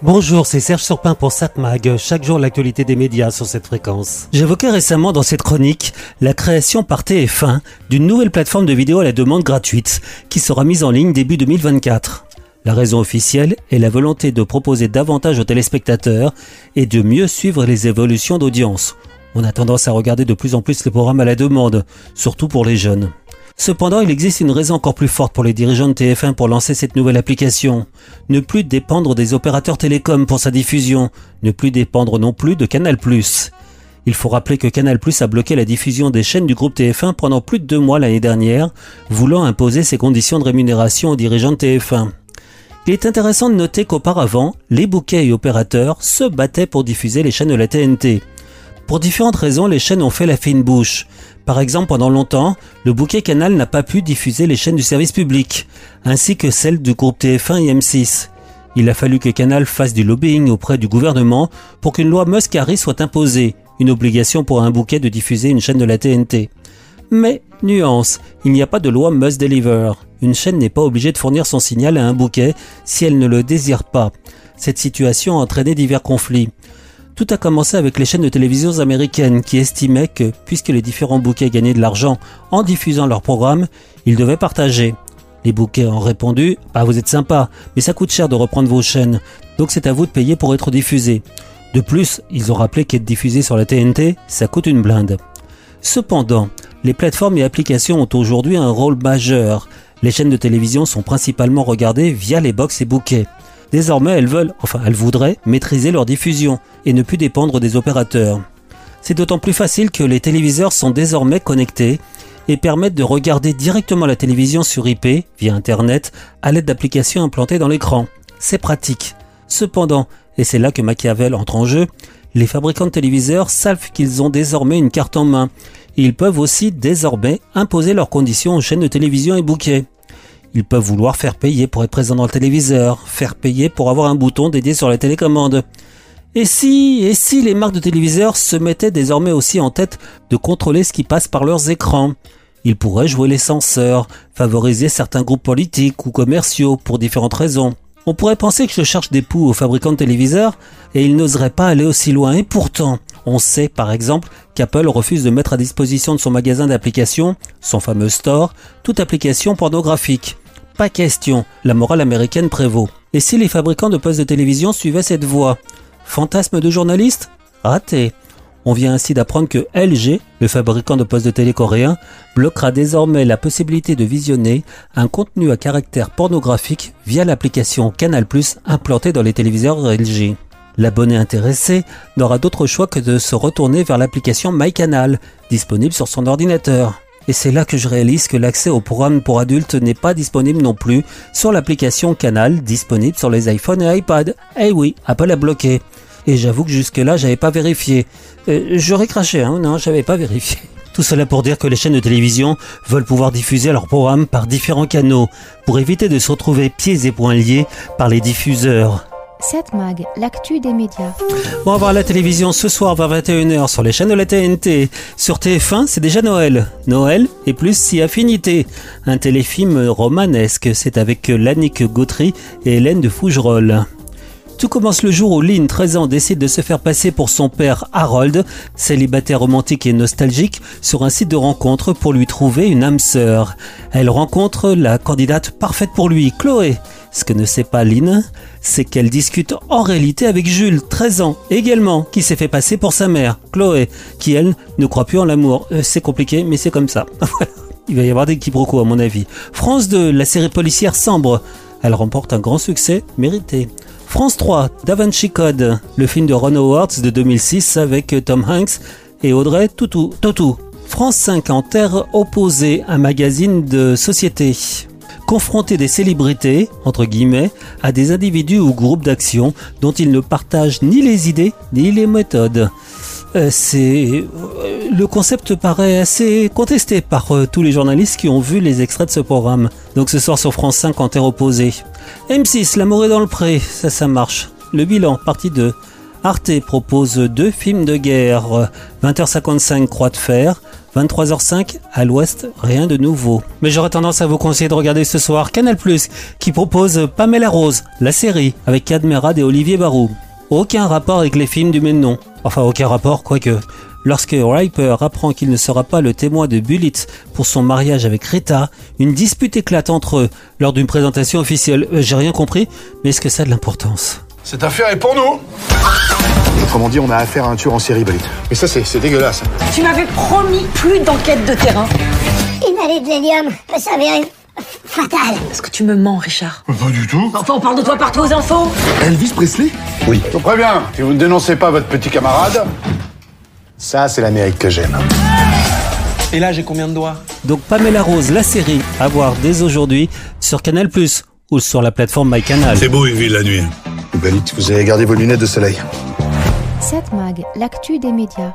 Bonjour, c'est Serge Surpin pour SatMag, chaque jour l'actualité des médias sur cette fréquence. J'évoquais récemment dans cette chronique la création par TF1 d'une nouvelle plateforme de vidéo à la demande gratuite qui sera mise en ligne début 2024. La raison officielle est la volonté de proposer davantage aux téléspectateurs et de mieux suivre les évolutions d'audience. On a tendance à regarder de plus en plus les programmes à la demande, surtout pour les jeunes. Cependant, il existe une raison encore plus forte pour les dirigeants de TF1 pour lancer cette nouvelle application. Ne plus dépendre des opérateurs télécoms pour sa diffusion. Ne plus dépendre non plus de Canal+. Il faut rappeler que Canal+, a bloqué la diffusion des chaînes du groupe TF1 pendant plus de deux mois l'année dernière, voulant imposer ses conditions de rémunération aux dirigeants de TF1. Il est intéressant de noter qu'auparavant, les bouquets et opérateurs se battaient pour diffuser les chaînes de la TNT. Pour différentes raisons, les chaînes ont fait la fine bouche. Par exemple, pendant longtemps, le bouquet Canal n'a pas pu diffuser les chaînes du service public, ainsi que celles du groupe TF1 et M6. Il a fallu que Canal fasse du lobbying auprès du gouvernement pour qu'une loi Muscari soit imposée, une obligation pour un bouquet de diffuser une chaîne de la TNT. Mais, nuance, il n'y a pas de loi must deliver. Une chaîne n'est pas obligée de fournir son signal à un bouquet si elle ne le désire pas. Cette situation a entraîné divers conflits. Tout a commencé avec les chaînes de télévision américaines qui estimaient que, puisque les différents bouquets gagnaient de l'argent en diffusant leurs programmes, ils devaient partager. Les bouquets ont répondu Bah vous êtes sympa, mais ça coûte cher de reprendre vos chaînes, donc c'est à vous de payer pour être diffusé. De plus, ils ont rappelé qu'être diffusé sur la TNT, ça coûte une blinde. Cependant, les plateformes et applications ont aujourd'hui un rôle majeur. Les chaînes de télévision sont principalement regardées via les box et bouquets. Désormais, elles veulent, enfin elles voudraient, maîtriser leur diffusion et ne plus dépendre des opérateurs. C'est d'autant plus facile que les téléviseurs sont désormais connectés et permettent de regarder directement la télévision sur IP, via Internet, à l'aide d'applications implantées dans l'écran. C'est pratique. Cependant, et c'est là que Machiavel entre en jeu, les fabricants de téléviseurs savent qu'ils ont désormais une carte en main. ils peuvent aussi désormais imposer leurs conditions aux chaînes de télévision et bouquets. Ils peuvent vouloir faire payer pour être présent dans le téléviseur, faire payer pour avoir un bouton dédié sur la télécommande. Et si, et si les marques de téléviseurs se mettaient désormais aussi en tête de contrôler ce qui passe par leurs écrans? Ils pourraient jouer les censeurs, favoriser certains groupes politiques ou commerciaux pour différentes raisons. On pourrait penser que je cherche des poux aux fabricants de téléviseurs et ils n'oseraient pas aller aussi loin. Et pourtant, on sait par exemple qu'Apple refuse de mettre à disposition de son magasin d'applications, son fameux store, toute application pornographique. Pas question, la morale américaine prévaut. Et si les fabricants de postes de télévision suivaient cette voie? Fantasme de journaliste? Raté. On vient ainsi d'apprendre que LG, le fabricant de postes de télé coréen, bloquera désormais la possibilité de visionner un contenu à caractère pornographique via l'application Canal+, implantée dans les téléviseurs LG. L'abonné intéressé n'aura d'autre choix que de se retourner vers l'application MyCanal, disponible sur son ordinateur. Et c'est là que je réalise que l'accès au programme pour adultes n'est pas disponible non plus sur l'application Canal disponible sur les iPhones et iPad. Eh oui, Apple a bloqué. Et j'avoue que jusque-là, j'avais pas vérifié. Euh, j'aurais craché, hein, non, j'avais pas vérifié. Tout cela pour dire que les chaînes de télévision veulent pouvoir diffuser leurs programmes par différents canaux, pour éviter de se retrouver pieds et poings liés par les diffuseurs. 7 Mag, l'actu des médias. On va voir la télévision ce soir vers 21h sur les chaînes de la TNT. Sur TF1, c'est déjà Noël. Noël et plus si affinité. Un téléfilm romanesque, c'est avec Lannick Gautry et Hélène de Fougerolles. Tout commence le jour où Lynn, 13 ans, décide de se faire passer pour son père Harold, célibataire romantique et nostalgique, sur un site de rencontre pour lui trouver une âme sœur. Elle rencontre la candidate parfaite pour lui, Chloé. Ce que ne sait pas Lynn, c'est qu'elle discute en réalité avec Jules, 13 ans, également, qui s'est fait passer pour sa mère, Chloé, qui elle ne croit plus en l'amour. Euh, c'est compliqué, mais c'est comme ça. Il va y avoir des quiproquos à mon avis. France 2, la série policière Sambre. Elle remporte un grand succès mérité. France 3, Da Vinci Code, le film de Ron Howard de 2006 avec Tom Hanks et Audrey Tautou. France 5 en terre opposée, un magazine de société. Confronter des célébrités, entre guillemets, à des individus ou groupes d'action dont ils ne partagent ni les idées ni les méthodes. Euh, c'est euh, le concept paraît assez contesté par euh, tous les journalistes qui ont vu les extraits de ce programme. Donc ce soir sur France 5 en terre opposée. M6, L'amour est dans le pré, ça ça marche. Le bilan, partie 2. Arte propose deux films de guerre. 20h55 Croix de fer, 23h05 à l'ouest, rien de nouveau. Mais j'aurais tendance à vous conseiller de regarder ce soir Canal+, qui propose Pamela Rose, la série, avec Cadmerade et Olivier Barou. Aucun rapport avec les films du même nom. Enfin, aucun rapport, quoique. Lorsque Riper apprend qu'il ne sera pas le témoin de Bullitt pour son mariage avec Rita, une dispute éclate entre eux lors d'une présentation officielle. Euh, J'ai rien compris, mais est-ce que ça a de l'importance? Cette affaire est pour nous Autrement dit, on a affaire à un tueur en série, Britt. Mais ça, c'est dégueulasse. Tu m'avais promis plus d'enquête de terrain. Une allée de l'hélium peut s'avérer f- fatale. Est-ce que tu me mens, Richard? Pas du tout. Enfin, on parle de toi partout aux infos. Elvis Presley? Oui. Je vous préviens, si vous ne dénoncez pas votre petit camarade, Ça, c'est l'Amérique que j'aime. Et là, j'ai combien de doigts Donc Pamela Rose, la série, à voir dès aujourd'hui sur Canal+, ou sur la plateforme MyCanal. C'est beau une ville la nuit. Britt, vous avez gardé vos lunettes de soleil. 7 Mag, l'actu des médias.